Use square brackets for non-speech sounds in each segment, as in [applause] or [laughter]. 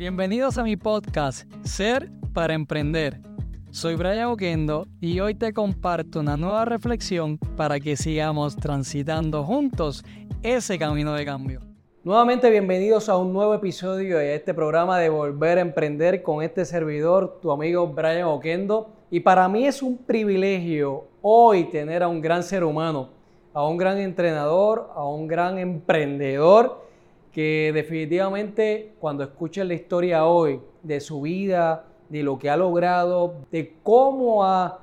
Bienvenidos a mi podcast Ser para Emprender. Soy Brian Oquendo y hoy te comparto una nueva reflexión para que sigamos transitando juntos ese camino de cambio. Nuevamente bienvenidos a un nuevo episodio de este programa de Volver a Emprender con este servidor, tu amigo Brian Oquendo. Y para mí es un privilegio hoy tener a un gran ser humano, a un gran entrenador, a un gran emprendedor que definitivamente cuando escuchen la historia hoy de su vida, de lo que ha logrado, de cómo ha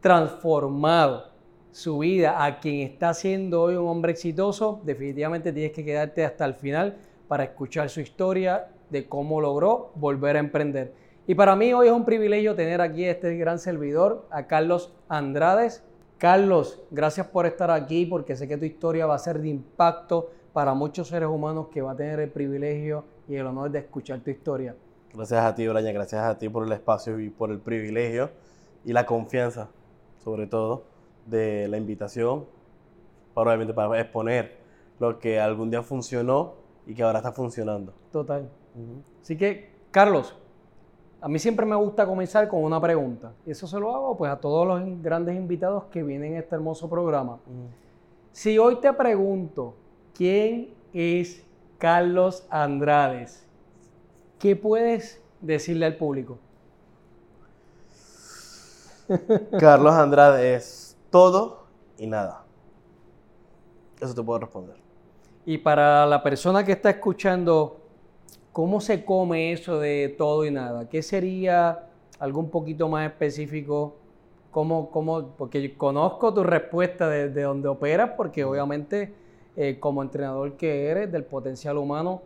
transformado su vida a quien está siendo hoy un hombre exitoso, definitivamente tienes que quedarte hasta el final para escuchar su historia de cómo logró volver a emprender. Y para mí hoy es un privilegio tener aquí a este gran servidor, a Carlos Andrades. Carlos, gracias por estar aquí porque sé que tu historia va a ser de impacto para muchos seres humanos que va a tener el privilegio y el honor de escuchar tu historia. Gracias a ti, Brian, gracias a ti por el espacio y por el privilegio y la confianza, sobre todo, de la invitación, para obviamente para exponer lo que algún día funcionó y que ahora está funcionando. Total. Así que, Carlos, a mí siempre me gusta comenzar con una pregunta. Y eso se lo hago pues a todos los grandes invitados que vienen a este hermoso programa. Si hoy te pregunto, ¿Quién es Carlos Andrades? ¿Qué puedes decirle al público? [laughs] Carlos Andrade es todo y nada. Eso te puedo responder. Y para la persona que está escuchando, ¿cómo se come eso de todo y nada? ¿Qué sería algo un poquito más específico? ¿Cómo, cómo, porque conozco tu respuesta de, de donde operas, porque obviamente eh, como entrenador que eres del potencial humano.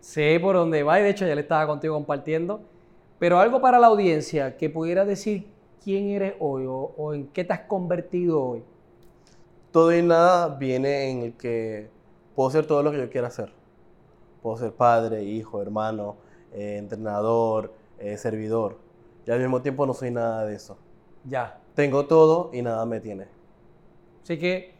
Sé por dónde va y de hecho ya le estaba contigo compartiendo. Pero algo para la audiencia que pudiera decir quién eres hoy o, en qué te has convertido hoy. Todo y nada viene en el que puedo ser todo lo que yo quiera hacer. Puedo ser padre, hijo, hermano, eh, entrenador, eh, servidor. Y al mismo tiempo no soy nada de eso. Ya. Tengo todo y nada me tiene. Así que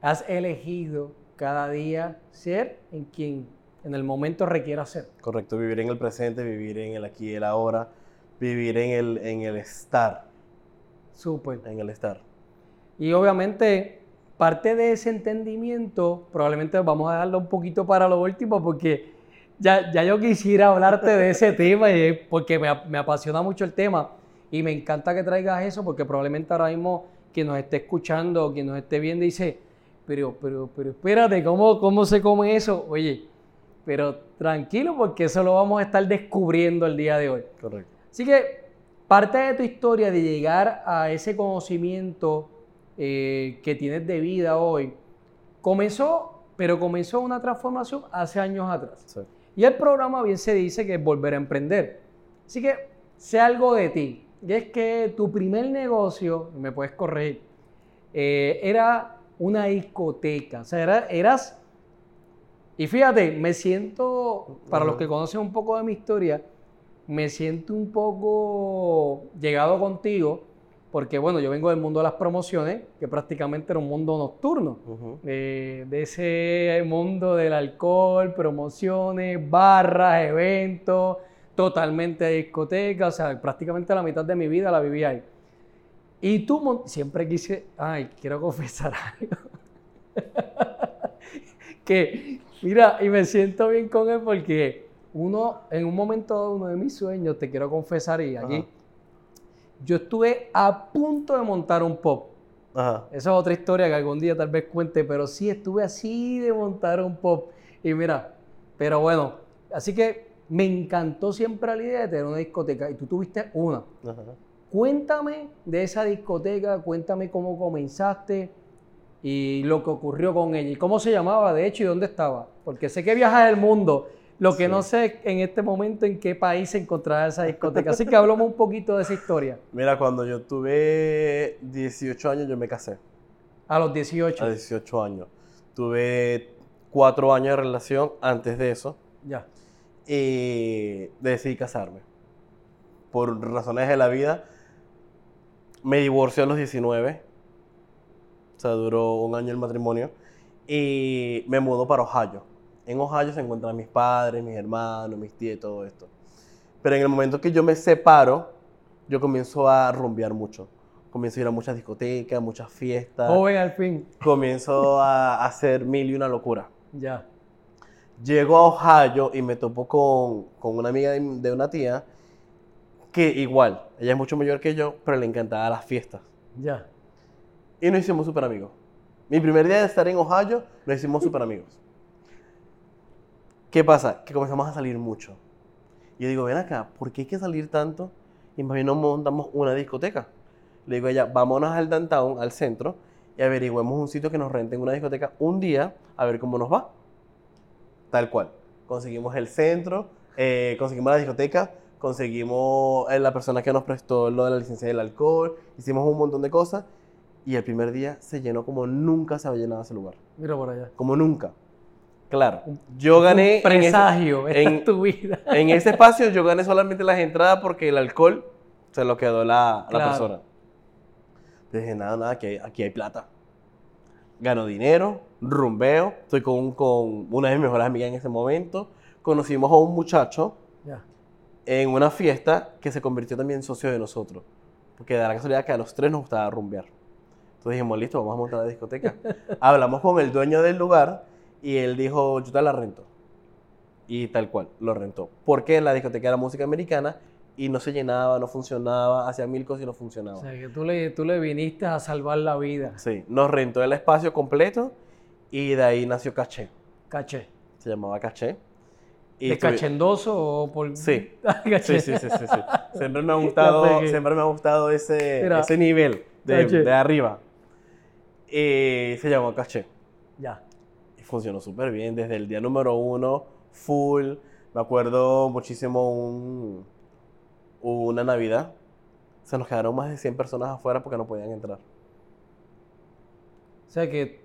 has elegido cada día ser en quien en el momento requiera ser. Correcto, vivir en el presente, vivir en el aquí y el ahora, vivir en el, en el estar. Súper. En el estar. Y obviamente, parte de ese entendimiento, probablemente vamos a dejarlo un poquito para lo último, porque ya, ya yo quisiera hablarte de ese [laughs] tema, porque me, me apasiona mucho el tema. Y me encanta que traigas eso, porque probablemente ahora mismo quien nos esté escuchando, quien nos esté viendo, dice, pero, pero, pero espérate, ¿cómo, ¿cómo se come eso? Oye, pero tranquilo porque eso lo vamos a estar descubriendo el día de hoy. Correcto. Así que parte de tu historia de llegar a ese conocimiento eh, que tienes de vida hoy, comenzó, pero comenzó una transformación hace años atrás. Y el programa bien se dice que es volver a emprender. Así que sé algo de ti. Y es que tu primer negocio, me puedes corregir, eh, era una discoteca. O sea, eras... Y fíjate, me siento, para los que conocen un poco de mi historia, me siento un poco llegado contigo, porque bueno, yo vengo del mundo de las promociones, que prácticamente era un mundo nocturno, eh, de ese mundo del alcohol, promociones, barras, eventos, totalmente discoteca, o sea, prácticamente la mitad de mi vida la viví ahí. Y tú siempre quise, ay, quiero confesar [laughs] algo. que, mira, y me siento bien con él porque uno, en un momento uno de mis sueños, te quiero confesar, y aquí, yo estuve a punto de montar un pop. Esa es otra historia que algún día tal vez cuente, pero sí estuve así de montar un pop. Y mira, pero bueno, así que me encantó siempre la idea de tener una discoteca y tú tuviste una. Ajá. Cuéntame de esa discoteca, cuéntame cómo comenzaste y lo que ocurrió con ella. ¿Y cómo se llamaba, de hecho, y dónde estaba? Porque sé que viajas el mundo. Lo que no sé en este momento en qué país se encontraba esa discoteca. Así que hablamos un poquito de esa historia. [laughs] Mira, cuando yo tuve 18 años, yo me casé. A los 18. A 18 años. Tuve cuatro años de relación antes de eso. Ya. Y decidí casarme. Por razones de la vida me divorció a los 19. O sea, duró un año el matrimonio. Y me mudó para Ohio En Ohio se encuentran mis padres, mis hermanos, mis tías y todo esto. Pero en el momento que yo me separo, yo comienzo a rumbear mucho. Comienzo a ir a muchas discotecas, muchas fiestas. Joven al fin. Comienzo a hacer mil y una locura. Ya. Llego a Ohio y me topo con, con una amiga de, de una tía que igual, ella es mucho mayor que yo, pero le encantaban las fiestas. Ya. Y nos hicimos súper amigos. Mi primer día de estar en Ohio, nos hicimos súper amigos. ¿Qué pasa? Que comenzamos a salir mucho. Y yo digo, ven acá, ¿por qué hay que salir tanto? Y más bien nos montamos una discoteca. Le digo a ella, vámonos al downtown, al centro, y averigüemos un sitio que nos renten una discoteca un día, a ver cómo nos va. Tal cual. Conseguimos el centro, eh, conseguimos la discoteca, conseguimos eh, la persona que nos prestó lo de la licencia del alcohol, hicimos un montón de cosas, y el primer día se llenó como nunca se había llenado ese lugar. Mira por allá. Como nunca. Claro, yo gané. Un presagio, en ese, en- tu vida. [laughs] en ese espacio yo gané solamente las entradas porque el alcohol se lo quedó la, la persona. Yo dije, nada, nada, aquí hay, aquí hay plata. Gano dinero, rumbeo, estoy con, con una de mis mejores amigas en ese momento. Conocimos a un muchacho. En una fiesta que se convirtió también en socio de nosotros. Porque da la casualidad que a los tres nos gustaba rumbear. Entonces dijimos, listo, vamos a montar la discoteca. [laughs] Hablamos con el dueño del lugar y él dijo, yo te la rento. Y tal cual, lo rentó. Porque la discoteca era música americana y no se llenaba, no funcionaba, hacía mil cosas y no funcionaba. O sea, que tú le, tú le viniste a salvar la vida. Sí, nos rentó el espacio completo y de ahí nació Caché. Caché. Se llamaba Caché. ¿De estuvi- cachendoso o por...? Sí. Caché. [laughs] Sí, sí, sí, sí, sí. Siempre me ha [laughs] gustado, siempre me ha gustado ese, Mira. ese nivel de, de arriba. Y se llamó Caché. Ya. Y funcionó súper bien desde el día número uno, full. Me acuerdo muchísimo un, una Navidad. Se nos quedaron más de 100 personas afuera porque no podían entrar. O sea que,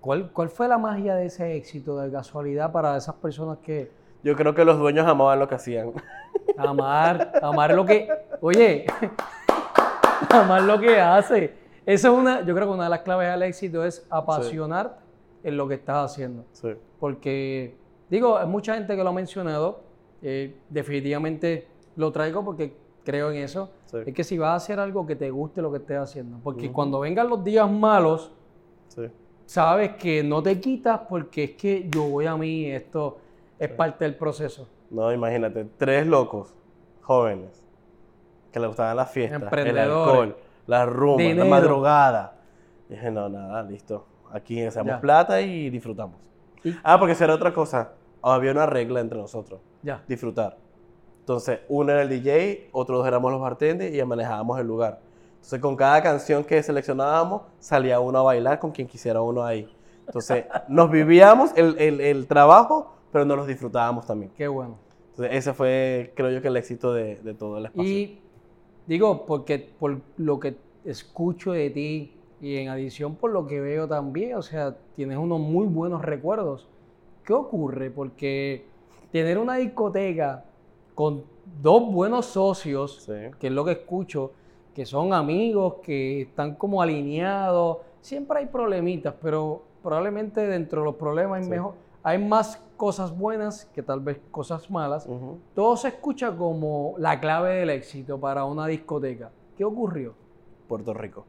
¿cuál, ¿cuál fue la magia de ese éxito de casualidad para esas personas que Yo creo que los dueños amaban lo que hacían. [laughs] amar, amar lo que, oye, [laughs] amar lo que hace? Eso es una, yo creo que una de las claves al éxito es apasionar en lo que estás haciendo. Sí. Porque, digo, hay mucha gente que lo ha mencionado, eh, definitivamente lo traigo porque creo en eso. Sí. Es que si vas a hacer algo que te guste lo que estés haciendo, porque cuando vengan los días malos, Sí. sabes que no te quitas porque es que yo voy a mí, esto es parte del proceso. No, imagínate, tres locos jóvenes que les gustaban las fiestas, el alcohol, la rumba, Dinero. la madrugada. Y dije, no, nada, listo. Aquí hacemos Ya. plata y disfrutamos. Y- Ah, porque esa era otra cosa. Había una regla entre nosotros, Ya. disfrutar. Entonces, uno era el DJ, otros dos éramos los bartenders y manejábamos el lugar. Entonces, con cada canción que seleccionábamos, salía uno a bailar con quien quisiera uno ahí. Entonces, nos vivíamos el, el- el trabajo, pero nos los disfrutábamos también. Qué bueno. Entonces, ese fue, creo yo, que el éxito de, de todo el espacio. Y digo, porque por lo que escucho de ti y en adición por lo que veo también, o sea, tienes unos muy buenos recuerdos. ¿Qué ocurre? Porque tener una discoteca con dos buenos socios, Sí. que es lo que escucho, que son amigos, que están como alineados, siempre hay problemitas, pero probablemente dentro de los problemas hay, Sí. mejor, hay más cosas buenas que tal vez cosas malas. Todo se escucha como la clave del éxito para una discoteca. ¿Qué ocurrió? Puerto Rico.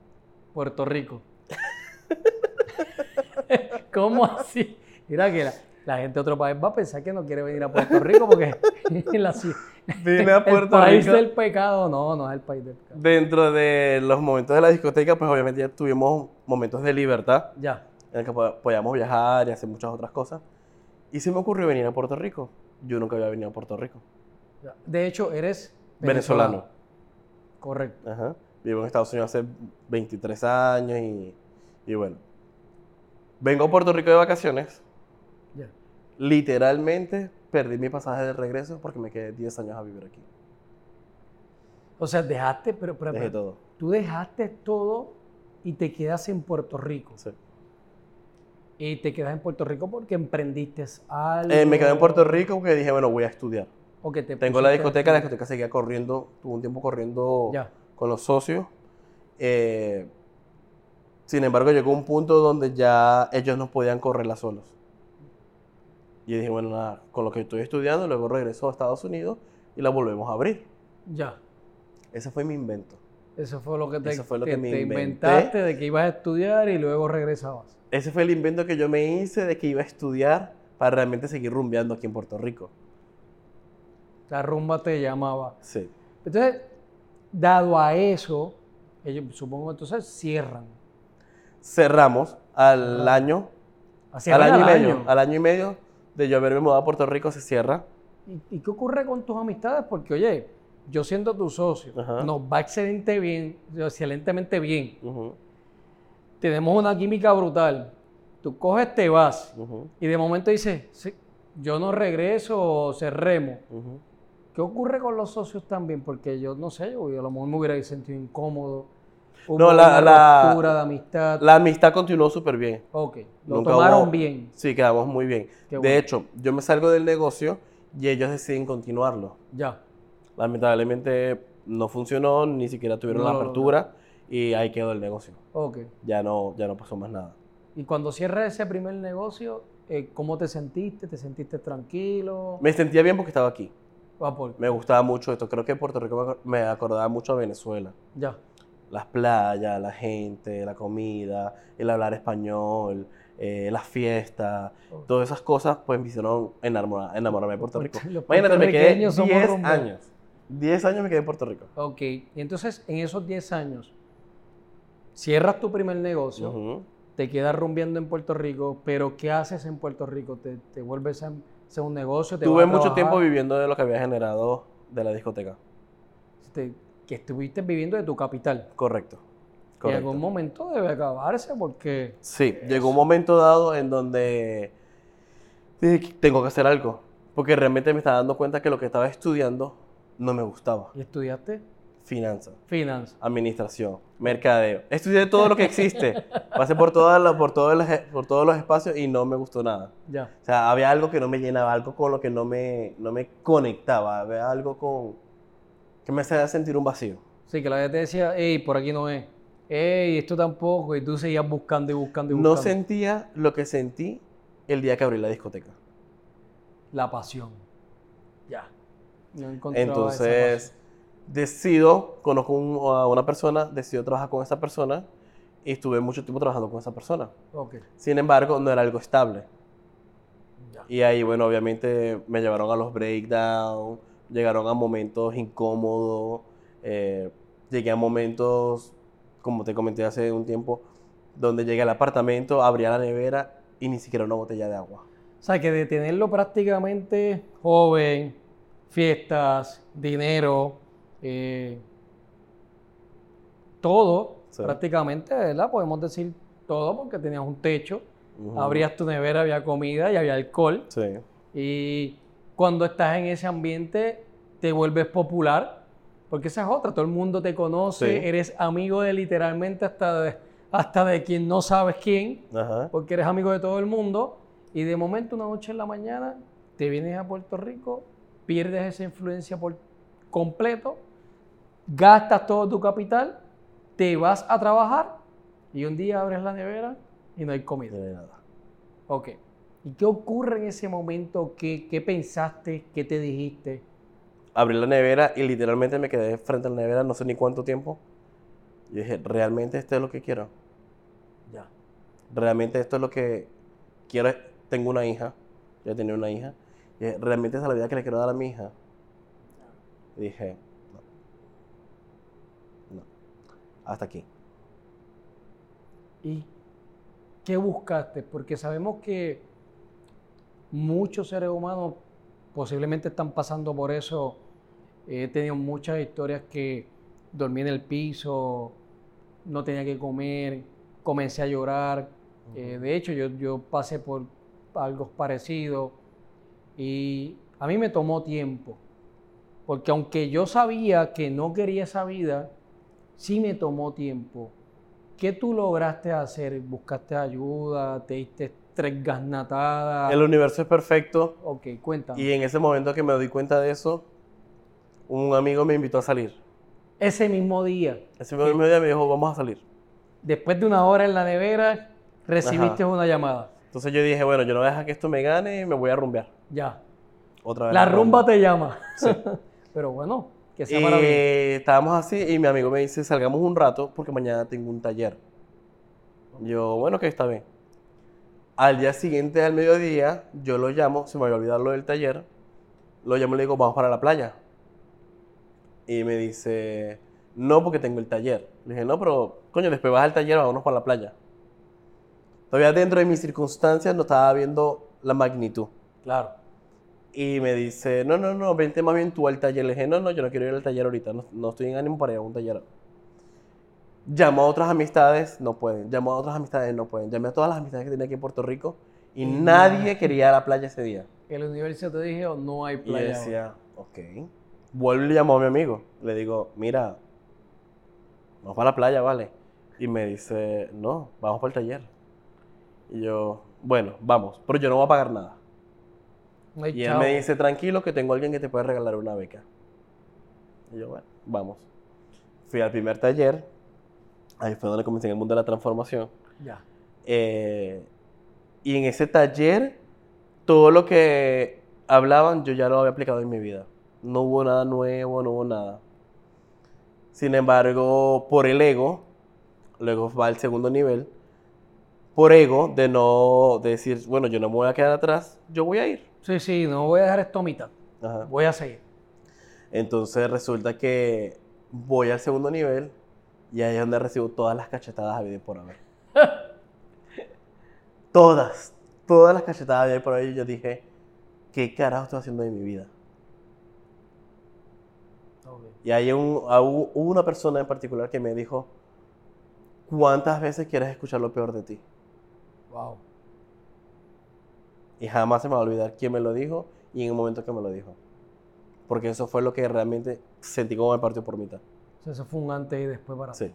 Puerto Rico. [laughs] ¿Cómo así? Mira que la, la gente de otro país va a pensar que no quiere venir a Puerto Rico porque [laughs] la Vine a el Puerto país Rico. del pecado, no, no es el país del pecado. Dentro de los momentos de la discoteca, pues obviamente ya tuvimos momentos de libertad Ya, en el que po- podíamos viajar y hacer muchas otras cosas. Y se me ocurrió venir a Puerto Rico. Yo nunca había venido a Puerto Rico. De hecho, eres Venezolano. Correcto. Ajá. Vivo en Estados Unidos hace 23 años y, y bueno. Vengo a Puerto Rico de vacaciones. Ya. Literalmente perdí mi pasaje de regreso porque me quedé 10 años a vivir aquí. O sea, dejaste, pero, pero- Dejé pero todo. tú dejaste todo y te quedas en Puerto Rico. Sí. Y te quedas en Puerto Rico porque emprendiste algo. Eh, me quedé en Puerto Rico porque dije, bueno, voy a estudiar. O que te Tengo la discoteca, la discoteca seguía corriendo, tuvo un tiempo corriendo Ya. con los socios. Eh, sin embargo, llegó un punto donde ya ellos no podían correrla solos. Y dije, bueno, nada, con lo que estoy estudiando, luego regreso a Estados Unidos y la volvemos a abrir. Ya. Ese fue mi invento. Eso fue lo que te, Eso fue lo te- que me te inventaste de que ibas a estudiar y luego regresabas. Ese fue el invento que yo me hice de que iba a estudiar para realmente seguir rumbeando aquí en Puerto Rico. La rumba te llamaba. Sí. Entonces, dado a eso, ellos supongo entonces cierran. Cerramos al Ah. año, al Cierran año y al medio, al año y medio de yo haberme mudado a Puerto Rico se cierra. ¿Y, y qué ocurre con tus amistades? Porque, oye, yo siendo tu socio, Ajá. nos va excelente bien, excelentemente bien. Ujú, Tenemos una química brutal. Tú coges, te vas. Y de momento dices, "Sí, yo no regreso o cerremos. ¿Qué ocurre con los socios también? Porque yo no sé, yo a lo mejor me hubiera sentido incómodo. Hubo No, la- la- de amistad. La amistad continuó súper bien. ok, lo Nunca tomaron hubo- bien. Sí, quedamos muy bien. De hecho, yo me salgo del negocio y ellos deciden continuarlo. Ya. Lamentablemente no funcionó, ni siquiera tuvieron No la apertura y ahí quedó el negocio. Ok. Ya no, ya no pasó más nada. Y cuando cierras ese primer negocio, eh, ¿cómo te sentiste? ¿Te sentiste tranquilo? Me sentía bien porque estaba aquí. Ah, por- Me gustaba mucho esto. Creo que Puerto Rico me acor- me acordaba mucho a Venezuela. Ya. Las playas, la gente, la comida, el hablar español, eh, las fiestas, Ok. todas esas cosas pues me hicieron enamorar- enamorarme de Puerto Rico. Imagínate, me quedé puertorriqueños somos 10 rumberos. años. 10 años me quedé en Puerto Rico. Ok. Y entonces, en esos 10 años, cierras tu primer negocio, te quedas rumbeando en Puerto Rico, pero ¿qué haces en Puerto Rico? ¿Te, te vuelves a hacer un negocio? ¿Te Tuve mucho tiempo viviendo de lo que había generado de la discoteca. Te- que estuviste viviendo de tu capital. Correcto. En Correcto. algún momento debe acabarse porque... Sí, llegó un momento dado en donde dije, "Que tengo que hacer algo, porque realmente me estaba dando cuenta que lo que estaba estudiando no me gustaba. ¿Y estudiaste? Finanzas, Finanzas. administración, mercadeo. Estudié todo lo que existe. [laughs] Pasé por, todas las- por, todos los, por todos los espacios y no me gustó nada. Ya. O sea, había algo que no me llenaba, algo con lo que no me, no me conectaba, había algo con que me hacía sentir un vacío. Sí, que la gente decía, hey, por aquí no es. Hey, esto tampoco. Y tú seguías buscando y buscando y No buscando. sentía lo que sentí el día que abrí la discoteca. La pasión. Ya. No encontraba esa Entonces, decido, conozco un- a una persona, decido trabajar con esa persona y estuve mucho tiempo trabajando con esa persona. Sin embargo, no era algo estable. Y ahí, bueno, obviamente me llevaron a los breakdowns, llegaron a momentos incómodos, eh, llegué a momentos, como te comenté hace un tiempo, donde llegué al apartamento, abría la nevera y ni siquiera una botella de agua. O sea, que de tenerlo prácticamente joven, fiestas, dinero, eh, todo, Sí. prácticamente, ¿verdad? Podemos decir todo porque tenías un techo, Ujú. abrías tu nevera, había comida y había alcohol. Sí. Y cuando estás en ese ambiente, te vuelves popular, porque esa es otra, todo el mundo te conoce, Sí. eres amigo de literalmente hasta de, hasta de quien no sabes quién, Ajá. porque eres amigo de todo el mundo, y de momento una noche en la mañana te vienes a Puerto Rico, pierdes esa influencia por completo, gastas todo tu capital, te vas a trabajar y un día abres la nevera y no hay comida. Hay nada. Ok. ¿Y qué ocurre en ese momento? ¿Qué, qué pensaste? ¿Qué te dijiste? abrí la nevera y literalmente me quedé frente a la nevera no sé ni cuánto tiempo. Y dije, ¿realmente esto es lo que quiero? Ya. ¿Realmente esto es lo que quiero? Tengo una hija, ya tenía una hija. Y dije, ¿realmente esa es la vida que le quiero dar a mi hija? Y dije, no. No. Hasta aquí. ¿Y qué buscaste? Porque sabemos que muchos seres humanos posiblemente están pasando por eso. He tenido muchas historias que dormí en el piso, no tenía que comer, comencé a llorar. Eh, de hecho, yo, yo pasé por algo parecido y a mí me tomó tiempo. Porque aunque yo sabía que no quería esa vida, sí me tomó tiempo. ¿Qué tú lograste hacer? ¿Buscaste ayuda? ¿Te diste tres gasnatadas? El universo es perfecto Ok, cuéntame. y en ese momento que me doy cuenta de eso, un amigo me invitó a salir. Ese mismo día, Ese mismo día me dijo, vamos a salir. después de una hora en la nevera, recibiste Ajá. una llamada. Entonces yo dije, bueno, yo no voy a dejar que esto me gane y me voy a rumbear. Ya. Otra vez. La rumba te llama. [laughs] Pero bueno, que sea maravilloso. estábamos así y mi amigo me dice, salgamos un rato porque mañana tengo un taller. Yo, bueno, que está bien. Al día siguiente, al mediodía, yo lo llamo, se me había olvidado lo del taller, lo llamo y le digo, vamos para la playa. Y me dice, no, porque tengo el taller. Le dije, no, pero, coño, después vas al taller, vámonos para la playa. Todavía dentro de mis circunstancias no estaba viendo la magnitud. Claro. Y me dice, no, no, no, vente más bien tú al taller. Le dije, no, no, yo no quiero ir al taller ahorita, no, no estoy en ánimo para ir a un taller. Llamó a otras amistades, no pueden. Llamó a otras amistades, no pueden. Llamé a todas las amistades que tenía aquí en Puerto Rico y Y nadie quería ir a la playa ese día. El universo te dije, no hay Y yo playa. ahora. decía, ok. Vuelvo y le llamó a mi amigo. Le digo, mira, vamos para la playa, ¿vale? Y me dice, no, vamos para el taller. Y yo, bueno, vamos, pero yo no voy a pagar nada. Y él me dice, tranquilo, que tengo alguien que te puede regalar una beca. Y yo, bueno, vamos. Fui al primer taller. Ahí fue donde comencé en el mundo de la transformación. Ya. Eh, y en ese taller, todo lo que hablaban, yo ya lo había aplicado en mi vida. No hubo nada nuevo, no hubo nada. Sin embargo, por el ego, luego va al segundo nivel, por ego de no de decir, bueno, yo no me voy a quedar atrás, yo voy a ir. Sí, sí, no voy a dejar esto a mitad. Ajá. Voy a seguir. Entonces resulta que voy al segundo nivel y ahí es donde recibo todas las cachetadas a vida por haber. [laughs] todas, todas las cachetadas a vida por haber. Y yo dije, ¿qué carajo estoy haciendo de mi vida? Y hay un, hubo una persona en particular que me dijo, ¿cuántas veces quieres escuchar lo peor de ti? Wow. Y jamás se me va a olvidar quién me lo dijo y en el momento que me lo dijo. Porque eso fue lo que realmente sentí como me partió por mitad. O sea, eso fue un antes y después para ti. Sí.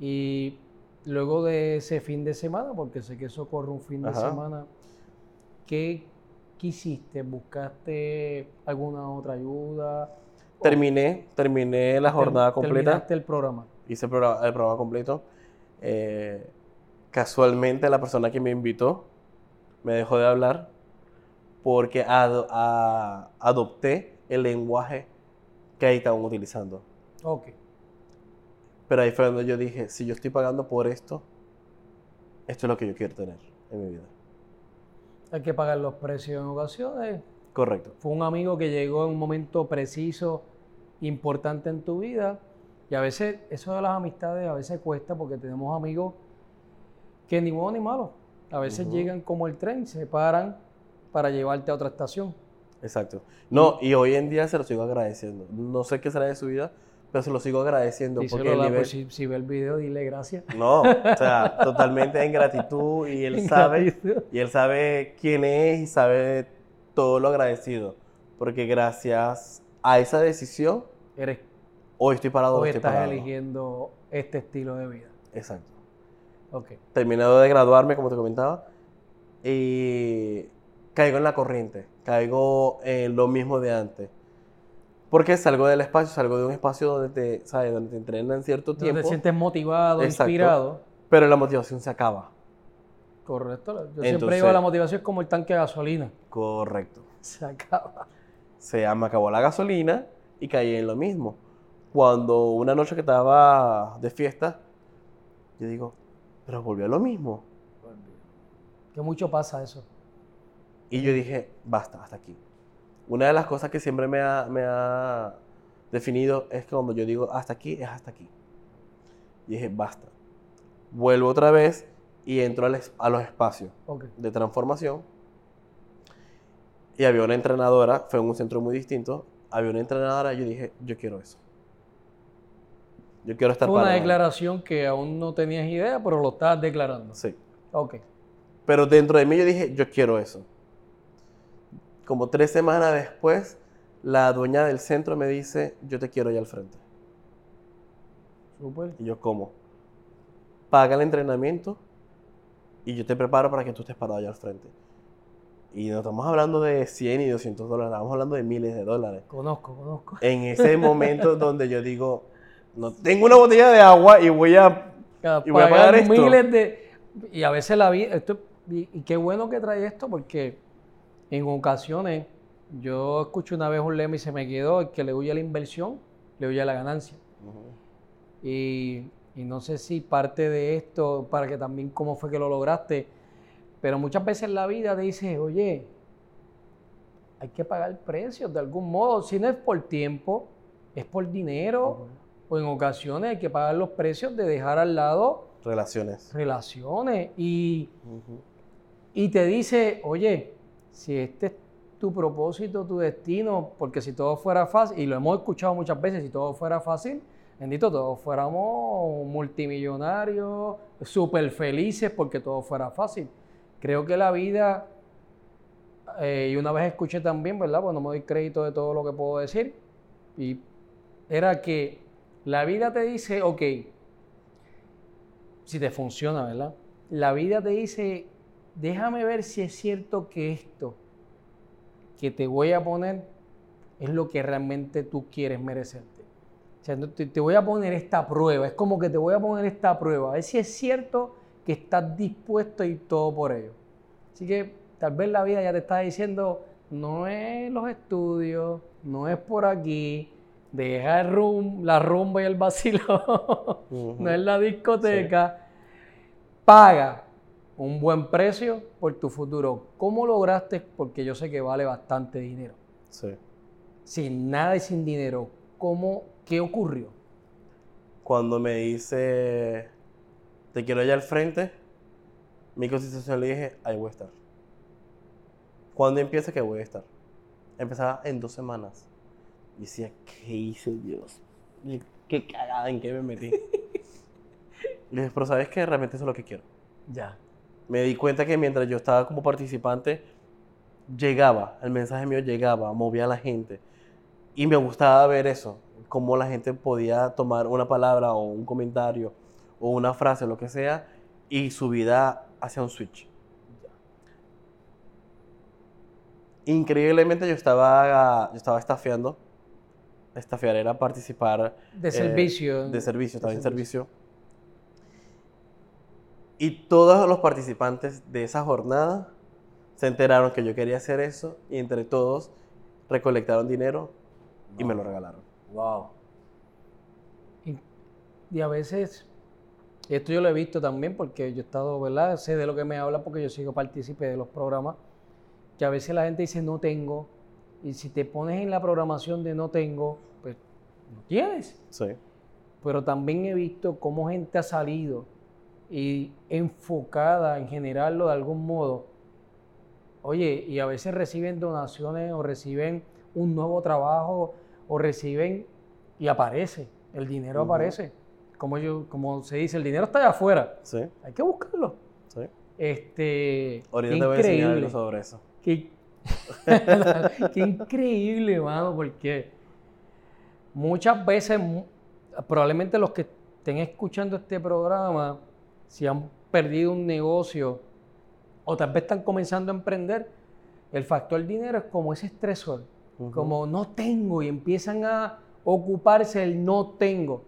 Y luego de ese fin de semana, porque sé que eso corre un fin de Ajá. semana, ¿qué quisiste? ¿Buscaste alguna otra ayuda? ¿O Terminé, terminé la jornada completa. terminaste el programa? hice el programa, el programa completo. Eh, casualmente la persona que me invitó me dejó de hablar porque a- adopté el lenguaje que ahí estaban utilizando. Ok. Pero ahí fue donde yo dije, si yo estoy pagando por esto, esto es lo que yo quiero tener en mi vida. Hay que pagar los precios en ocasiones. Correcto. Fue un amigo que llegó en un momento preciso, importante en tu vida. Y a veces, eso de las amistades, a veces cuesta porque tenemos amigos que ni bueno ni malo. A veces llegan como el tren, se paran para llevarte a otra estación. Exacto. No, y hoy en día se lo sigo agradeciendo. No sé qué será de su vida, pero se lo sigo agradeciendo. Díselo, porque el nivel- si, si ve el video, dile gracias. No, o sea, [laughs] totalmente en gratitud y él En sabe, gratitud. y él sabe quién es y sabe todo lo agradecido. Porque gracias a esa decisión, Eres, hoy estoy parado hoy estoy estás parado. eligiendo este estilo de vida. Exacto. Ok. Terminado de graduarme, como te comentaba, y caigo en la corriente, caigo en lo mismo de antes. Porque salgo del espacio, salgo de un espacio donde te, ¿sabes? Donde te entrenan cierto Donde tiempo, te sientes motivado, Exacto. inspirado. pero la motivación se acaba. Correcto. Yo Entonces- siempre digo, la motivación es como el tanque de gasolina. Correcto. Se acaba. se me acabó la gasolina y caí en lo mismo. Cuando una noche que estaba de fiesta, yo digo, pero volvió a lo mismo. Que mucho pasa eso. Y yo dije, basta, hasta aquí. Una de las cosas que siempre me ha, me ha definido es que cuando yo digo hasta aquí, es hasta aquí. Y dije, basta. Vuelvo otra vez y entro a los espacios de transformación. Y había una entrenadora, fue en un centro muy distinto. Había una entrenadora y yo dije, yo quiero eso. Yo quiero estar Fue una parado ahí". declaración que aún no tenías idea, pero lo estabas declarando. Sí. Ok. Pero dentro de mí yo dije, yo quiero eso. Como tres semanas después, la dueña del centro me dice, yo te quiero allá al frente. Súper. Y yo, ¿cómo? Paga el entrenamiento y yo te preparo para que tú estés parado allá al frente. Y no estamos hablando de 100 y 200 dólares, estamos hablando de miles de dólares. Conozco, conozco. En ese [laughs] momento donde yo digo, no tengo una botella de agua y voy a... Y voy a pagar esto. miles de. Y a veces la vida, esto, y, y qué bueno que trae esto porque en ocasiones yo escuché una vez un lema y se me quedó, el que le huye a la inversión, le huye a la ganancia. y, y no sé si parte de esto, para que también cómo fue que lo lograste, pero muchas veces en la vida te dice, oye, hay que pagar precios de algún modo, si no es por tiempo, es por dinero, o en ocasiones hay que pagar los precios de dejar al lado Relaciones. relaciones y, y te dice, oye, si este es tu propósito, tu destino, porque si todo fuera fácil, y lo hemos escuchado muchas veces, si todo fuera fácil, bendito, todos fuéramos multimillonarios, súper felices porque todo fuera fácil. Creo que la vida, eh, y una vez escuché también, ¿verdad? Pues no me doy crédito de todo lo que puedo decir, y era que la vida te dice, ok, si te funciona, ¿verdad? La vida te dice, déjame ver si es cierto que esto que te voy a poner es lo que realmente tú quieres merecerte. O sea, te, te voy a poner esta prueba, es como que te voy a poner esta prueba, a ver si es cierto que estás dispuesto a ir todo por ello. Así que tal vez la vida ya te está diciendo, no es los estudios, no es por aquí, deja el rum, la rumba y el vacilo, Ujú. [laughs] no es la discoteca, paga un buen precio por tu futuro. ¿Cómo lograste? Porque yo sé que vale bastante dinero. Sí. Sin nada y sin dinero, ¿cómo, qué ocurrió? Cuando me dice, te quiero allá al frente, mi constitución le dije, ahí voy a estar. ¿Cuándo empieza que voy a estar? Empezaba en dos semanas. Y decía, ¿qué hice Dios? ¿Qué cagada en qué me metí? [laughs] y dije, pero ¿sabes qué? Realmente eso es lo que quiero. Ya. Me di cuenta que mientras yo estaba como participante, llegaba, el mensaje mío llegaba, movía a la gente. Y me gustaba ver eso, cómo la gente podía tomar una palabra o un comentario o una frase, lo que sea, y su vida hacia un switch. Increíblemente yo estaba, yo estaba estafiando. Estafiar era participar De eh, servicio. de servicio, De en servicio. Y todos los participantes de esa jornada se enteraron que yo quería hacer eso y entre todos recolectaron dinero y me lo regalaron. Wow. Y, y a veces, esto yo lo he visto también porque yo he estado, ¿verdad? Sé de lo que me habla porque yo sigo partícipe de los programas, que a veces la gente dice no tengo, y si te pones en la programación de no tengo, pues no tienes. Sí. Pero también he visto cómo gente ha salido y enfocada en generarlo de algún modo. Oye, y a veces reciben donaciones o reciben un nuevo trabajo o reciben y aparece, el dinero aparece. Como, yo, como se dice, el dinero está allá afuera, Sí. hay que buscarlo. Sí. Este, Ahorita te voy a enseñar algo sobre eso. Qué, [laughs] qué increíble, mano, porque muchas veces, probablemente los que estén escuchando este programa, si han perdido un negocio o tal vez están comenzando a emprender, el factor dinero es como ese estresor, como no tengo y empiezan a ocuparse el no tengo.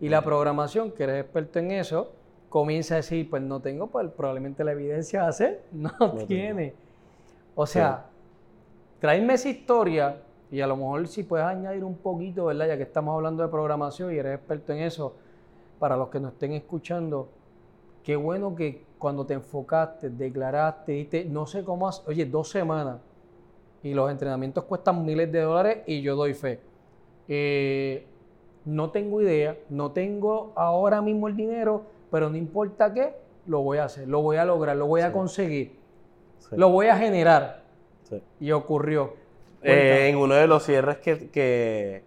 Y la programación, que eres experto en eso, comienza a decir, pues no tengo, pues probablemente la evidencia va a ser, [laughs] no, tiene. O sea, traerme esa historia y a lo mejor si puedes añadir un poquito, ¿verdad? Ya que estamos hablando de programación y eres experto en eso, para los que nos estén escuchando, qué bueno que cuando te enfocaste, declaraste, diste, no sé cómo, has- oye, dos semanas y los entrenamientos cuestan miles de dólares y yo doy fe. Eh, no tengo idea, no tengo ahora mismo el dinero, pero no importa qué, lo voy a hacer, lo voy a lograr, lo voy a Sí. conseguir, Sí. lo voy a generar. Sí. Y ocurrió. Eh, en uno de los cierres que, que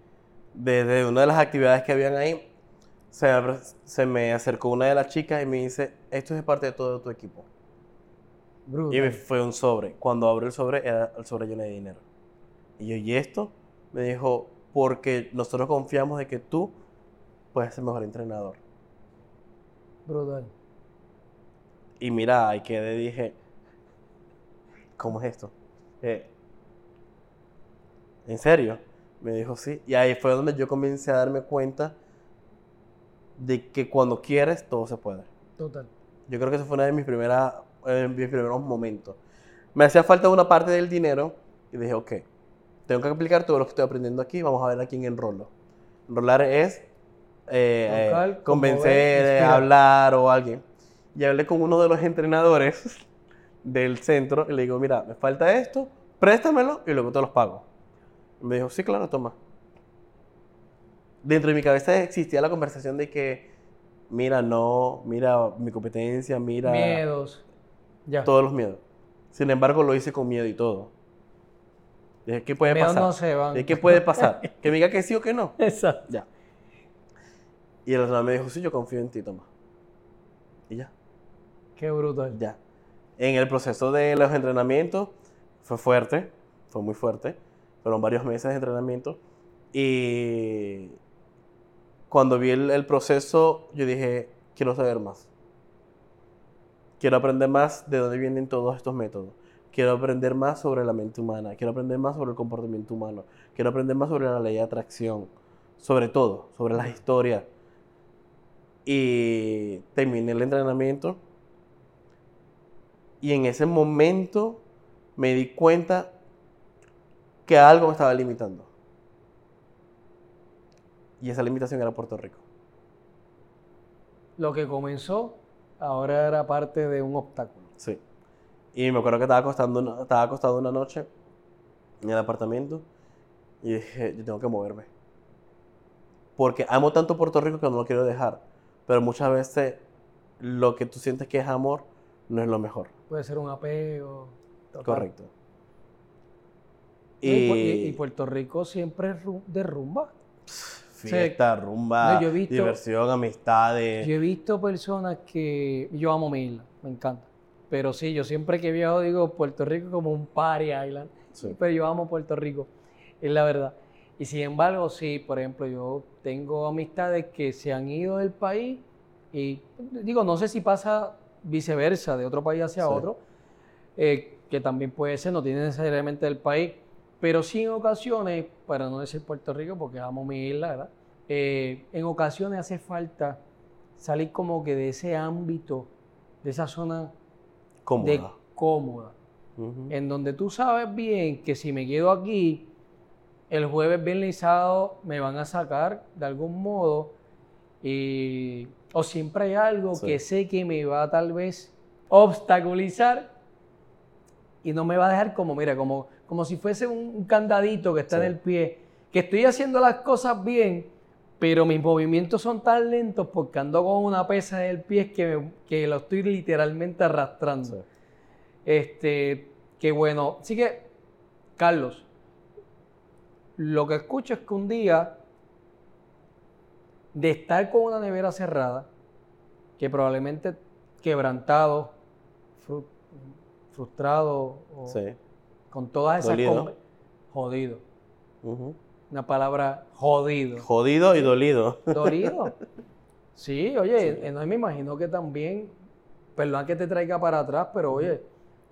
desde una de las actividades que habían ahí, se, me- se me acercó una de las chicas y me dice, esto es parte de todo tu equipo. Brutal. Y me fue un sobre. Cuando abro el sobre, era el sobre lleno de dinero. Y yo, ¿y esto? Me dijo, porque nosotros confiamos de que tú puedes ser mejor entrenador. Brutal. Y mira, ahí quedé, dije, ¿cómo es esto? Eh, ¿En serio? Me dijo, sí. Y ahí fue donde yo comencé a darme cuenta de que cuando quieres, todo se puede. Total. Yo creo que eso fue una de mis, primeras, eh, mis primeros momentos. Me hacía falta una parte del dinero y dije, ok, tengo que aplicar todo lo que estoy aprendiendo aquí, vamos a ver a quién enrolo. Enrolar es eh, eh, convencer, conmover, eh, hablar o alguien. Y hablé con uno de los entrenadores [laughs] del centro y le digo, mira, me falta esto, préstamelo y luego te los pago. Y me dijo, sí, claro, toma. Dentro de mi cabeza existía la conversación de que, mira, no, mira mi competencia, mira Miedos. Ya. todos los miedos. Sin embargo, lo hice con miedo y todo. Dije, ¿qué puede pasar? no se van. Dije, ¿qué puede pasar? [laughs] que me diga que sí o que no. Exacto. Ya. Y el entrenador me dijo, sí, yo confío en ti, toma. Y ya, Qué brutal. ya. En el proceso de los entrenamientos fue fuerte, fue muy fuerte. Fueron varios meses de entrenamiento. Y cuando vi el, proceso, yo dije, quiero saber más. Quiero aprender más de dónde vienen todos estos métodos. Quiero aprender más sobre la mente humana. Quiero aprender más sobre el comportamiento humano. Quiero aprender más sobre la ley de atracción. Sobre todo, sobre las historias. Y terminé el entrenamiento. Y en ese momento me di cuenta que algo me estaba limitando. Y esa limitación era Puerto Rico. Lo que comenzó ahora era parte de un obstáculo. Sí. Y me acuerdo que estaba acostando una, estaba acostado una noche en el apartamento y dije, yo tengo que moverme. Porque amo tanto Puerto Rico que no lo quiero dejar. Pero muchas veces lo que tú sientes que es amor no es lo mejor. Puede ser un apego. total. Correcto. Y, Pu- Y, y- y Puerto Rico siempre es de rumba. fiesta, rumba, No, yo he visto- diversión, amistades. Yo he visto personas que. Yo amo mi isla, me encanta. Pero sí, yo siempre que viajo digo Puerto Rico como un party island. Sí. Pero yo amo Puerto Rico, es la verdad. Y sin embargo, sí, por ejemplo, yo tengo amistades que se han ido del país y digo, no sé si pasa viceversa, de otro país hacia Sí. otro, eh, que también puede ser, no tiene necesariamente del país, pero sí en ocasiones, para no decir Puerto Rico, porque amo mi isla, ¿verdad? Eh, en ocasiones hace falta salir como que de ese ámbito, de esa zona Cómoda. de cómoda en donde tú sabes bien que si me quedo aquí, el jueves, viernes y sábado me van a sacar de algún modo, y, o siempre hay algo Sí. que sé que me va a tal vez obstaculizar y no me va a dejar como, mira, como, como si fuese un, un candadito que está Sí. en el pie, que estoy haciendo las cosas bien, pero mis movimientos son tan lentos porque ando con una pesa en el pie que, me- que lo estoy literalmente arrastrando. Sí. Este, que bueno. Así que, Carlos, lo que escucho es que un día de estar con una nevera cerrada, que probablemente quebrantado, fru- frustrado, o Sí. con todas esas Dolido. jodido. Una palabra jodido. Jodido y dolido. Dolido. [laughs] Sí, oye, eh, no, me imagino que también, perdón que te traiga para atrás, pero oye,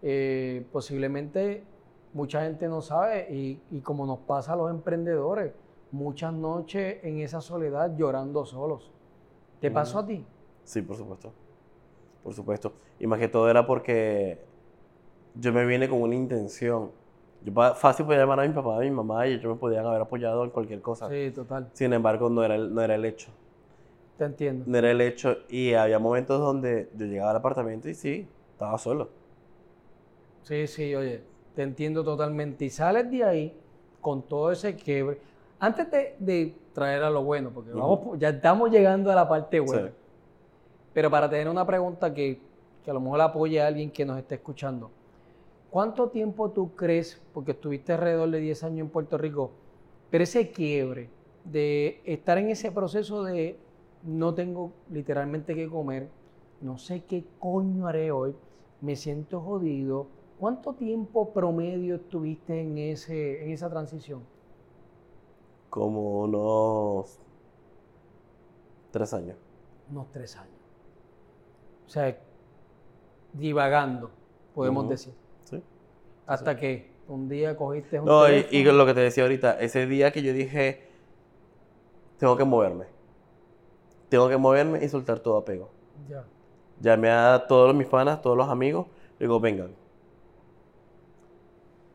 eh, posiblemente mucha gente no sabe y, y como nos pasa a los emprendedores, muchas noches en esa soledad llorando solos. ¿Te pasó a ti? Sí, por supuesto. Por supuesto. Y más que todo era porque yo me vine con una intención. Yo fácil podía llamar a mi papá, a mi mamá y ellos me podían haber apoyado en cualquier cosa. Sí, total, Sin embargo, no era, el, no era el hecho. te entiendo. No era el hecho. Y había momentos donde yo llegaba al apartamento y sí, estaba solo. Sí, sí, oye, te entiendo totalmente. Y sales de ahí con todo ese quiebre. Antes de, de traer a lo bueno, porque vamos, ya estamos llegando a la parte buena. Sí. Pero para tener una pregunta que, que a lo mejor apoye a alguien que nos esté escuchando. ¿Cuánto tiempo tú crees, porque estuviste alrededor de 10 años en Puerto Rico, pero ese quiebre de estar en ese proceso de no tengo literalmente que comer, no sé qué coño haré hoy, me siento jodido. ¿Cuánto tiempo promedio estuviste en, ese, en esa transición? Como unos tres años. Unos tres años. O sea, divagando, podemos decir. Sí. Hasta que un día cogiste un No, y, lo que te decía ahorita, ese día que yo dije, tengo que moverme. Tengo que moverme y soltar todo apego. Ya. Llamé a todos mis panas, todos los amigos. Digo, vengan.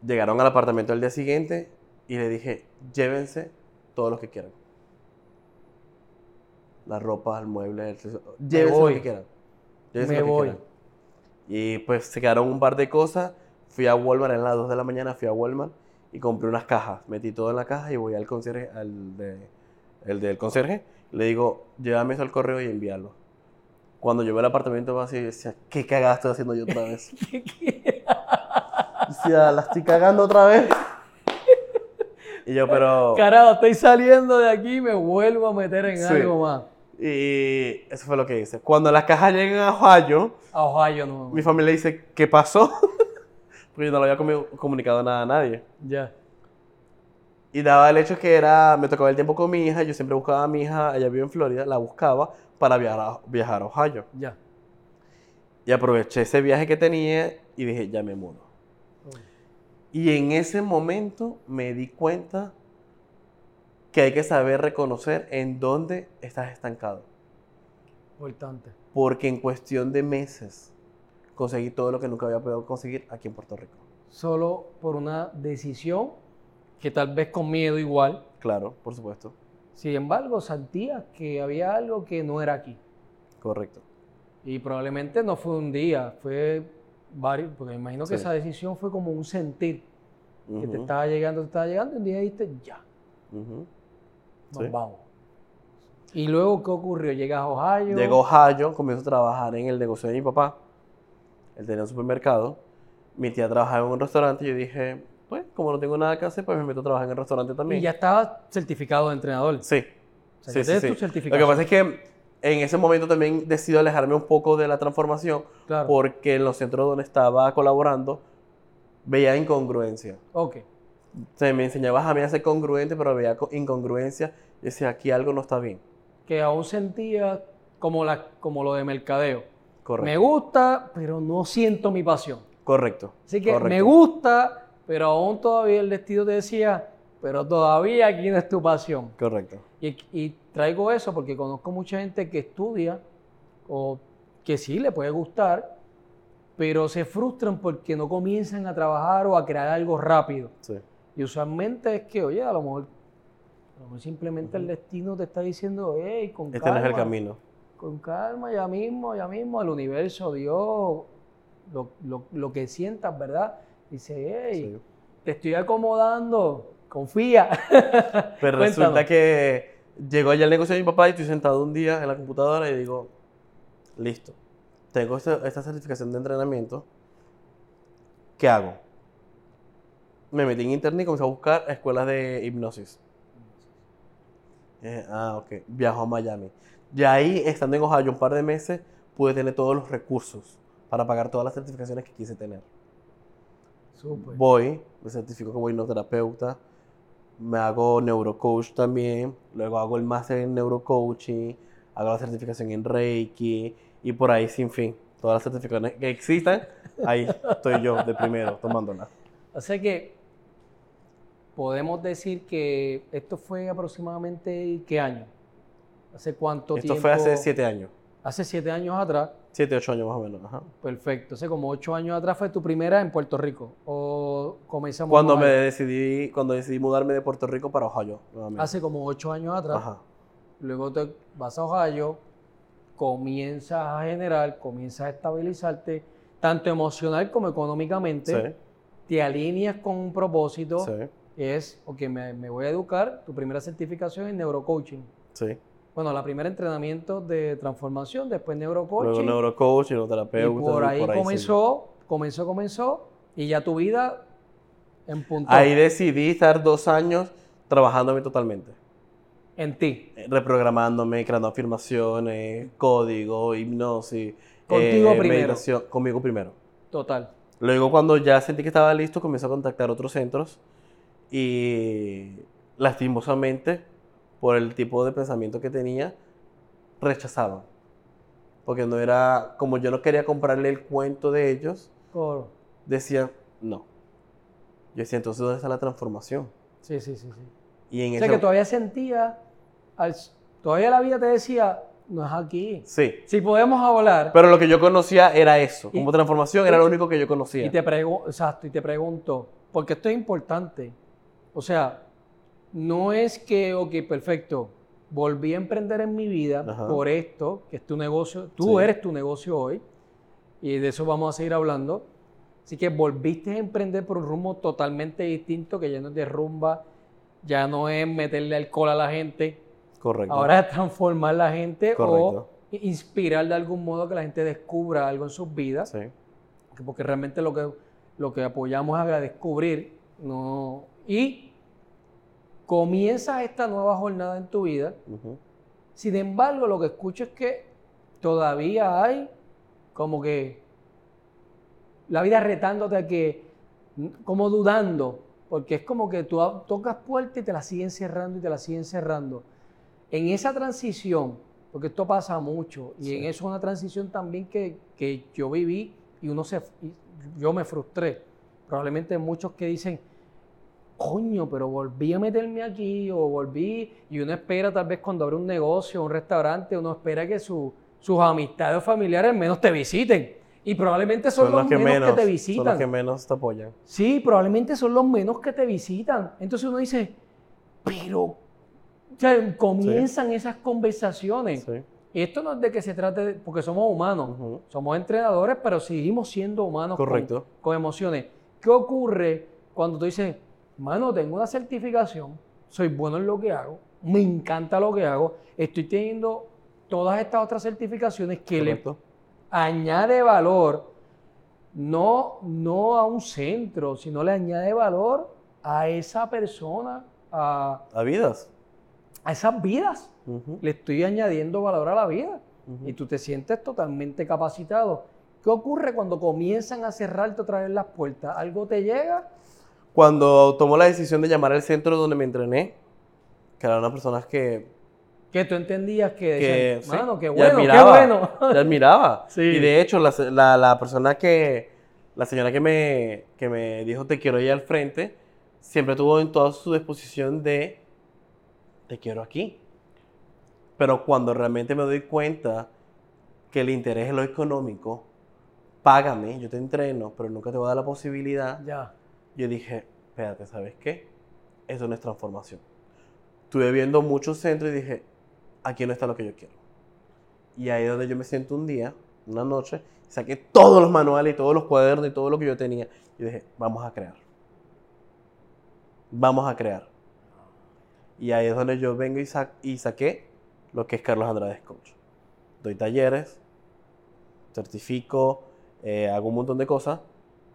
Llegaron al apartamento el día siguiente y le dije, llévense todos los que quieran. La ropa, el mueble, el... llévense lo que quieran. Llévense Me lo que voy. quieran. Y pues se quedaron un par de cosas. Fui a Walmart en las 2 de la mañana, fui a Walmart y compré unas cajas. Metí todo en la caja y voy al concierge, al de, el del concierge. Le digo, llévame eso al correo y envíalo. Cuando llegué al apartamento así, decía, ¿qué cagada estoy haciendo yo otra vez? [laughs] Decía, la estoy cagando otra vez. Y yo, pero... Carajo, estoy saliendo de aquí y me vuelvo a meter en Sí. algo más. Y eso fue lo que hice. Cuando las cajas llegan a Ohio, A Ohio no. mi familia dice, ¿qué pasó? [laughs] Porque yo no le había comunicado nada a nadie. Ya. Y daba el hecho que era, me tocaba el tiempo con mi hija, yo siempre buscaba a mi hija, ella vive en Florida, la buscaba para viajar a, viajar a Ohio. Ya. Y aproveché ese viaje que tenía y dije, ya me mudo. Y en ese momento me di cuenta que hay que saber reconocer en dónde estás estancado. Importante. Porque en cuestión de meses conseguí todo lo que nunca había podido conseguir aquí en Puerto Rico. Solo por una decisión que tal vez con miedo igual. Claro, por supuesto. Sin embargo, sentía que había algo que no era aquí. Correcto. Y probablemente no fue un día, fue varios, porque me imagino que Sí. esa decisión fue como un sentir que te estaba llegando, te estaba llegando, y un día dijiste, ya, nos Sí. vamos. Y luego, ¿qué ocurrió? Llegas a Ohio. Llego a Ohio, comienzo a trabajar en el negocio de mi papá. Él tenía un supermercado. Mi tía trabajaba en un restaurante y yo dije, pues, como no tengo nada que hacer, pues me meto a trabajar en el restaurante también. Y ya estabas certificado de entrenador. Sí. O sea, sí, sí, tienes sí. tu Lo que pasa es que en ese momento también decido alejarme un poco de la transformación Claro. porque en los centros donde estaba colaborando veía incongruencia. Ok. O sea, me enseñabas a mí a ser congruente, pero veía co- incongruencia. Y decía, aquí algo no está bien. Que aún sentía como, la, como lo de mercadeo. Correcto. Me gusta, pero no siento mi pasión. Correcto. Así que correcto. me gusta, pero aún todavía el destino te decía, pero todavía aquí no es tu pasión. Correcto. Y, y traigo eso porque conozco mucha gente que estudia o que sí le puede gustar, pero se frustran porque no comienzan a trabajar o a crear algo rápido. Sí. Y usualmente es que, oye, a lo mejor, a lo mejor simplemente el destino te está diciendo, hey, con Este calma, no es el camino. con calma, ya mismo, ya mismo, el universo, Dios, lo, lo- lo que sientas, ¿verdad? Dice, hey, Sí. te estoy acomodando, confía. [laughs] Pero resulta que llegó allá el negocio de mi papá y estoy sentado un día en la computadora y digo, listo, tengo esta, esta certificación de entrenamiento, ¿qué hago? Me metí en internet y comencé a buscar escuelas de hipnosis. Eh, ah, ok, viajo a Miami. Y ahí, estando en Ohio un par de meses, pude tener todos los recursos para pagar todas las certificaciones que quise tener. Súper. Voy, me certifico como hipnoterapeuta, me hago neurocoach también, luego hago el máster en neurocoaching, hago la certificación en Reiki y por ahí sin fin. Todas las certificaciones que existan, ahí estoy yo de primero tomándolas. Así que podemos decir que esto fue aproximadamente qué año? ¿Hace cuánto Esto tiempo? fue hace siete años, Hace siete años atrás. Siete, ocho años más o menos. ajá. Perfecto. Hace como ocho años atrás fue tu primera en Puerto Rico. ¿O comenzamos? Cuando me decidí, cuando decidí mudarme de Puerto Rico para Ohio, nuevamente. Hace como ocho años atrás. Ajá, Luego te vas a Ohio, comienzas a generar, comienzas a estabilizarte, tanto emocional como económicamente. sí, Te alineas con un propósito. sí, Es, ok, me, me voy a educar. Tu primera certificación en neurocoaching. sí. Bueno, la primera entrenamiento de transformación, después neurocoaching. Luego neurocoach, y hipnoterapeuta. por ahí, seguí. comenzó, comenzó, comenzó, y ya tu vida en punto Ahí decidí estar dos años trabajándome totalmente. en ti. Eh, Reprogramándome, creando afirmaciones, código, hipnosis. Contigo eh, primero. meditación. Conmigo primero. Total. Luego, cuando ya sentí que estaba listo, comencé a contactar otros centros y lastimosamente, por el tipo de pensamiento que tenía, rechazaban. Porque no era, como yo no quería comprarle el cuento de ellos, Coro. decían, no. Yo decía, entonces, ¿dónde está la transformación? Sí, sí, sí, sí. Y en O sea ese que todavía sentía, todavía la vida te decía, no es aquí. Sí. Si podemos hablar, Pero lo que yo conocía era eso. Y- Como transformación era lo único que yo conocía. y te pregunto, exacto, y te pregunto, porque esto es importante. O sea, no es que, ok, perfecto, volví a emprender en mi vida Ajá. por esto, que es tu negocio, tú Sí. eres tu negocio hoy, y de eso vamos a seguir hablando. Así que volviste a emprender por un rumbo totalmente distinto, que ya no es de rumba, ya no es meterle alcohol a la gente, Correcto. ahora es transformar la gente Correcto. o inspirar de algún modo que la gente descubra algo en sus vidas Sí. que- porque realmente lo que, lo que apoyamos es a descubrir, no, y comienzas esta nueva jornada en tu vida, sin embargo lo que escucho es que todavía hay como que la vida retándote a que, como dudando, porque es como que tú tocas puertas y te la siguen cerrando y te la siguen cerrando. En esa transición, porque esto pasa mucho, y Sí. en eso es una transición también que, que yo viví y uno se, y yo me frustré. Probablemente muchos que dicen, coño, pero volví a meterme aquí o volví, y uno espera tal vez cuando abre un negocio, un restaurante, uno espera que su- sus amistades o familiares menos te visiten. Y probablemente son, los, menos, que te visitan. Son los que menos te apoyan. Sí, probablemente son los menos que te visitan. Entonces uno dice, pero o sea, comienzan esas conversaciones. Sí. Y esto no es de que se trate, de- porque somos humanos, somos entrenadores, pero seguimos siendo humanos con-. Con, emociones. ¿Qué ocurre cuando tú dices, mano, tengo una certificación, soy bueno en lo que hago, me encanta lo que hago, estoy teniendo todas estas otras certificaciones que le añade valor, no, no a un centro, sino le añade valor a esa persona, a, A vidas. a esas vidas. Le estoy añadiendo valor a la vida y tú te sientes totalmente capacitado. ¿Qué ocurre cuando comienzan a cerrarte otra vez las puertas? ¿Algo te llega? Cuando tomó la decisión de llamar al centro donde me entrené, que eran unas personas que, Que tú entendías que, que decían, sí, mano, qué bueno, qué admiraba, bueno. ya admiraba. [laughs] Sí. Y de hecho, la, la- la persona que, la señora que me, que me dijo te quiero ir al frente, siempre tuvo en toda su disposición de te quiero aquí. Pero cuando realmente me doy cuenta que el interés es lo económico, págame, yo te entreno, pero nunca te voy a dar la posibilidad, ya. Yo dije, espérate, ¿sabes qué? Eso no es transformación. Estuve viendo muchos centros y dije, aquí no está lo que yo quiero. Y ahí es donde yo me siento un día, una noche, saqué todos los manuales y todos los cuadernos y todo lo que yo tenía. Y dije, vamos a crear. Vamos a crear. Y ahí es donde yo vengo y, sa- y saqué lo que es Carlos Andrade Coach. Doy talleres, certifico, eh, hago un montón de cosas,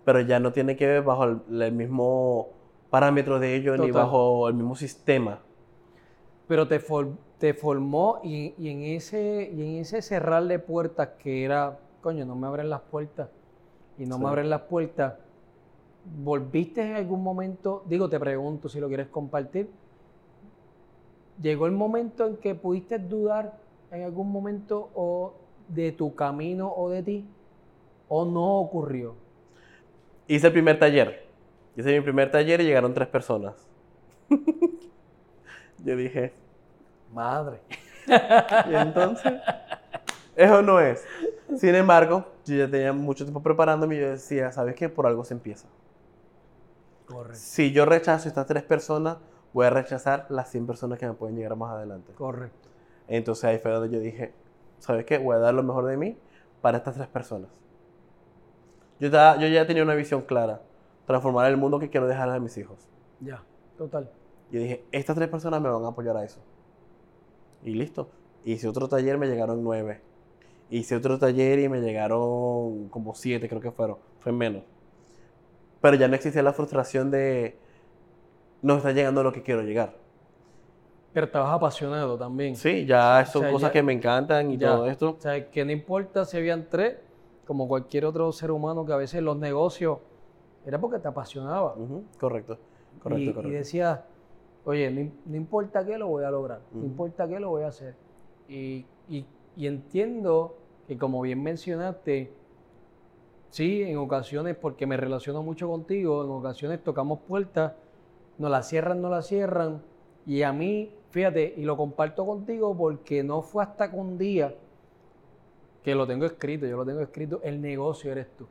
pero ya no tiene que ver bajo el, el mismo parámetro de ellos ni bajo el mismo sistema. Pero te, for- te formó y, y en ese, y en ese cerrar de puertas que era, coño, no me abren las puertas y no Sí. me abren las puertas, ¿volviste en algún momento? Digo, te pregunto si lo quieres compartir. ¿Llegó el momento en que pudiste dudar en algún momento o de tu camino o de ti? ¿O no ocurrió? Hice el primer taller. Hice mi primer taller y llegaron tres personas. [laughs] yo dije, Madre. y entonces, eso no es. Sin embargo, yo ya tenía mucho tiempo preparándome y yo decía, ¿sabes qué? Por algo se empieza. Correcto. Si yo rechazo estas tres personas, voy a rechazar las 100 personas que me pueden llegar más adelante. Correcto. Entonces ahí fue donde yo dije, ¿sabes qué? Voy a dar lo mejor de mí para estas tres personas. Yo, estaba- yo ya tenía una visión clara, transformar el mundo que quiero dejar a mis hijos. Ya, total. Yo dije, estas tres personas me van a apoyar a eso. Y listo. Hice otro taller, me llegaron nueve. Hice otro taller y me llegaron como siete, creo que fueron. Fue menos. Pero ya no existía la frustración de no está llegando a lo que quiero llegar. Pero estabas apasionado también. Sí, ya son sea, cosas ya- que me encantan y ya. todo esto. O sea, que no importa si habían tres, como cualquier otro ser humano que a veces los negocios era porque te apasionaba. Correcto, correcto, y, y correcto. decías, oye, no, no importa qué, lo voy a lograr. No importa qué, lo voy a hacer. Y, y- y entiendo que, como bien mencionaste, sí, en ocasiones, porque me relaciono mucho contigo, en ocasiones tocamos puertas, nos la cierran, no la cierran, Y a mí, fíjate, y lo comparto contigo porque no fue hasta que un día que lo tengo escrito, yo lo tengo escrito, el negocio eres tú.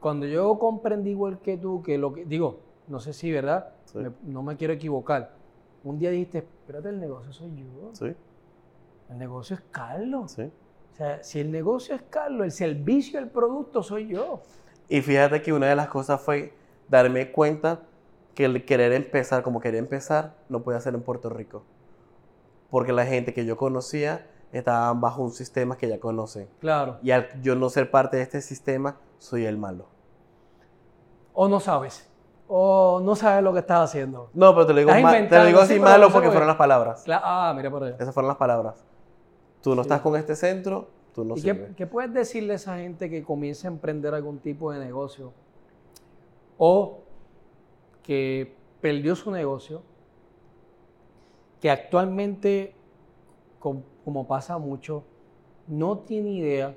Cuando yo comprendí igual que tú, que lo que, digo, no sé si, ¿verdad? Sí. Me- no me quiero equivocar. Un día dijiste, espérate, el negocio soy yo. Sí, El negocio es Carlos. sí. O sea, si el negocio es Carlos, el servicio, el producto soy yo. Y fíjate que una de las cosas fue darme cuenta que el querer empezar, como quería empezar, no podía ser en Puerto Rico. Porque la gente que yo conocía estaban bajo un sistema que ya conocen. Claro. Y al yo no ser parte de este sistema, soy el malo. O no sabes. O no sabes lo que estás haciendo. No, pero te lo digo, Estás ma- te lo digo sí, así malo porque fueron las palabras. Ah, mira por ahí. Esas fueron las palabras. Tú no Sí. estás con este centro, tú no ¿Y qué puedes decirle a esa gente que comienza a emprender algún tipo de negocio o que perdió su negocio, que actualmente, com- como pasa mucho, no tiene idea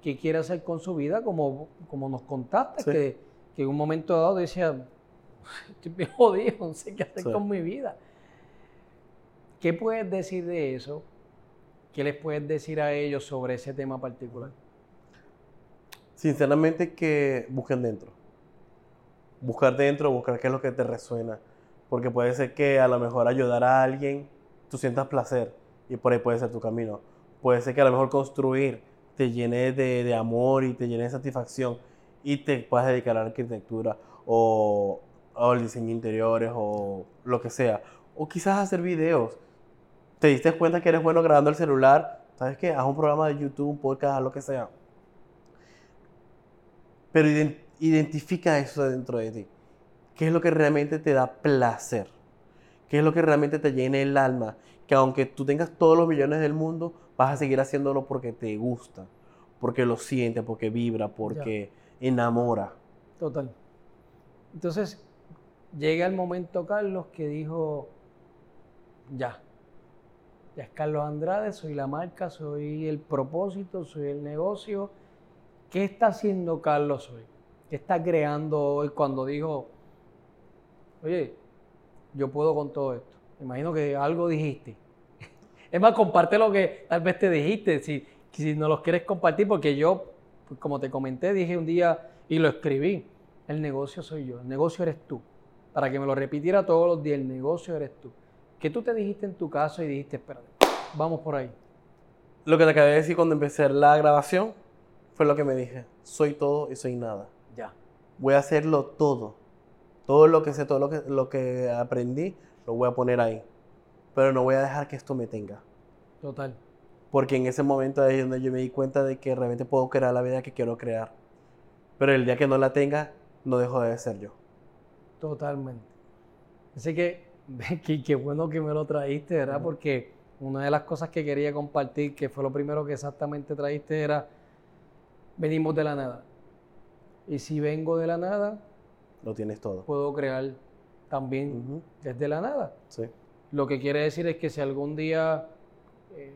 qué quiere hacer con su vida, como, como nos contaste, Sí. que, que en un momento dado decía, estoy bien [laughs] jodido, no sé qué hacer Sí. con mi vida. ¿Qué puedes decir de eso? ¿Qué les puedes decir a ellos sobre ese tema particular? Sinceramente que busquen dentro. Buscar dentro, buscar qué es lo que te resuena. Porque puede ser que a lo mejor ayudar a alguien, tú sientas placer y por ahí puede ser tu camino. Puede ser que a lo mejor construir te llene de, de amor y te llene de satisfacción y te puedas dedicar a la arquitectura o, al diseño interiores o lo que sea. O quizás hacer videos. Te diste cuenta que eres bueno grabando el celular, ¿sabes qué? Haz un programa de YouTube, un podcast, lo que sea. Pero iden- identifica eso dentro de ti. ¿Qué es lo que realmente te da placer? ¿Qué es lo que realmente te llena el alma? Que aunque tú tengas todos los millones del mundo, vas a seguir haciéndolo porque te gusta, porque lo sientes, porque vibra, porque enamora. Total. Entonces, llega el momento, Carlos, que dijo, ya, ya es Carlos Andrade, soy la marca, soy el propósito, soy el negocio. ¿Qué está haciendo Carlos hoy? ¿Qué está creando hoy cuando dijo, oye, yo puedo con todo esto? Me imagino que algo dijiste. Es más, comparte lo que tal vez te dijiste, si, si no los quieres compartir, porque yo, pues, como te comenté, dije un día y lo escribí, el negocio soy yo, el negocio eres tú. Para que me lo repitiera todos los días, el negocio eres tú. ¿Qué tú te dijiste en tu caso y dijiste, espérate, vamos por ahí? Lo que te acabé de decir cuando empecé la grabación fue lo que me dije. Soy todo y soy nada. Ya. Voy a hacerlo todo. Todo lo que sé, todo lo que, lo que aprendí, lo voy a poner ahí. Pero no voy a dejar que esto me tenga. Total. Porque en ese momento es donde yo me di cuenta de que realmente puedo crear la vida que quiero crear. Pero el día que no la tenga, no dejo de ser yo. Totalmente. Así que, [laughs] qué, bueno que me lo trajiste, ¿verdad? Porque una de las cosas que quería compartir, que fue lo primero que exactamente trajiste, era, venimos de la nada. Y si vengo de la nada, Lo tienes todo. puedo crear también desde la nada. Sí. Lo que quiere decir es que si algún día, eh,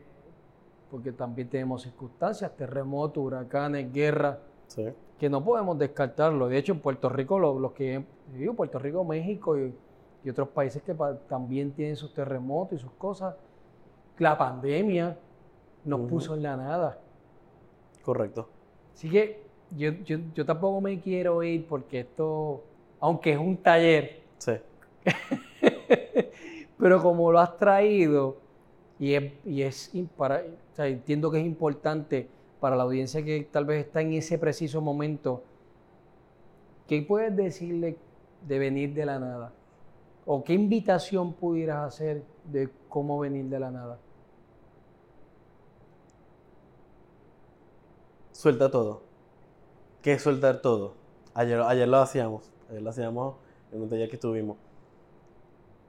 porque también tenemos circunstancias, terremotos, huracanes, guerra, Sí. que no podemos descartarlo. De hecho, en Puerto Rico, lo- los que digo, Puerto Rico, México y, y otros países que pa- también tienen sus terremotos y sus cosas, la pandemia nos puso en la nada. Correcto. Así que yo, yo, yo tampoco me quiero ir porque esto, aunque es un taller, Sí. [laughs] pero como lo has traído y es, y es para, o sea, entiendo que es importante para la audiencia que tal vez está en ese preciso momento, ¿qué puedes decirle de venir de la nada? ¿O qué invitación pudieras hacer de cómo venir de la nada? Suelta todo. ¿Qué es soltar todo? Ayer, ayer lo hacíamos. Ayer lo hacíamos en un taller que tuvimos.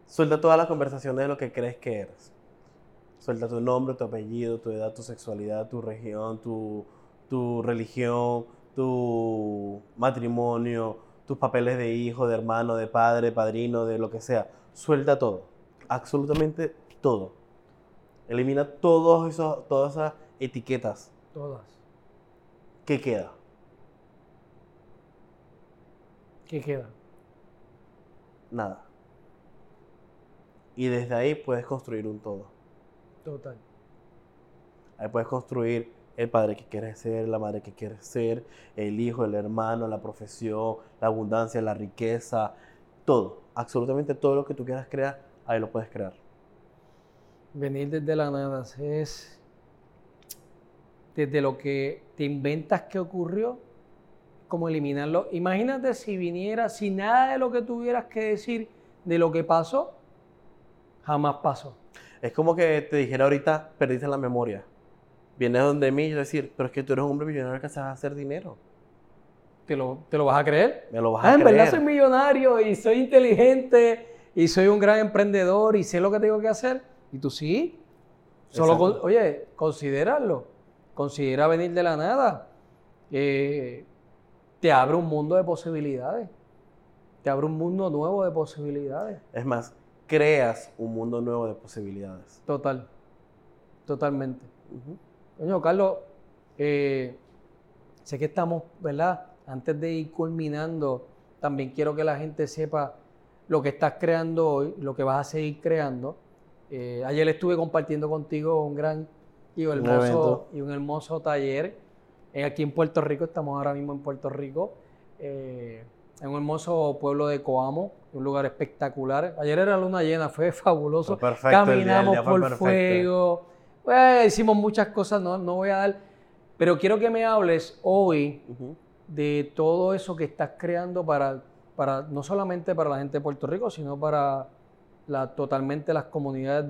Suelta todas las conversaciones de lo que crees que eres. Suelta tu nombre, tu apellido, tu edad, tu sexualidad, tu región, tu, tu religión, tu matrimonio, tus papeles de hijo, de hermano, de padre, padrino, de lo que sea. Suelta todo. Absolutamente todo. Elimina todos esos, todas esas etiquetas. Todas. ¿Qué queda? ¿Qué queda? Nada. Y desde ahí puedes construir un todo. Total. Ahí puedes construir el padre que quieres ser, la madre que quieres ser, el hijo, el hermano, la profesión, la abundancia, la riqueza, todo. Absolutamente todo lo que tú quieras crear, ahí lo puedes crear. Venir desde la nada es desde lo que te inventas que ocurrió, como eliminarlo. Imagínate si viniera, si nada de lo que tuvieras que decir de lo que pasó, jamás pasó. Es como que te dijera ahorita, perdiste la memoria. Vienes donde mí y yo decir, pero es que tú eres un hombre millonario que sabes hacer dinero. ¿Te lo, ¿Te lo vas a creer? Me lo vas Ah, a en creer. verdad soy millonario y soy inteligente y soy un gran emprendedor y sé lo que tengo que hacer. Y tú sí. Solo, con- oye, considéralo. Considera venir de la nada. Eh, te abre un mundo de posibilidades. Te abre un mundo nuevo de posibilidades. Es más, creas un mundo nuevo de posibilidades. Total. Totalmente. Coño, Carlos, eh, sé que estamos, ¿verdad? Antes de ir culminando, también quiero que la gente sepa lo que estás creando hoy, lo que vas a seguir creando. Eh, ayer estuve compartiendo contigo un gran y un hermoso, evento. y un hermoso taller eh, aquí en Puerto Rico. Estamos ahora mismo en Puerto Rico, eh, en un hermoso pueblo de Coamo, un lugar espectacular. Ayer era luna llena, fue [laughs] fabuloso. Fue perfecto el día, el Caminamos día fue por perfecto. fuego. Pues, hicimos muchas cosas, no, no voy a dar. Pero quiero que me hables hoy de todo eso que estás creando para, para no solamente para la gente de Puerto Rico, sino para la, totalmente las comunidades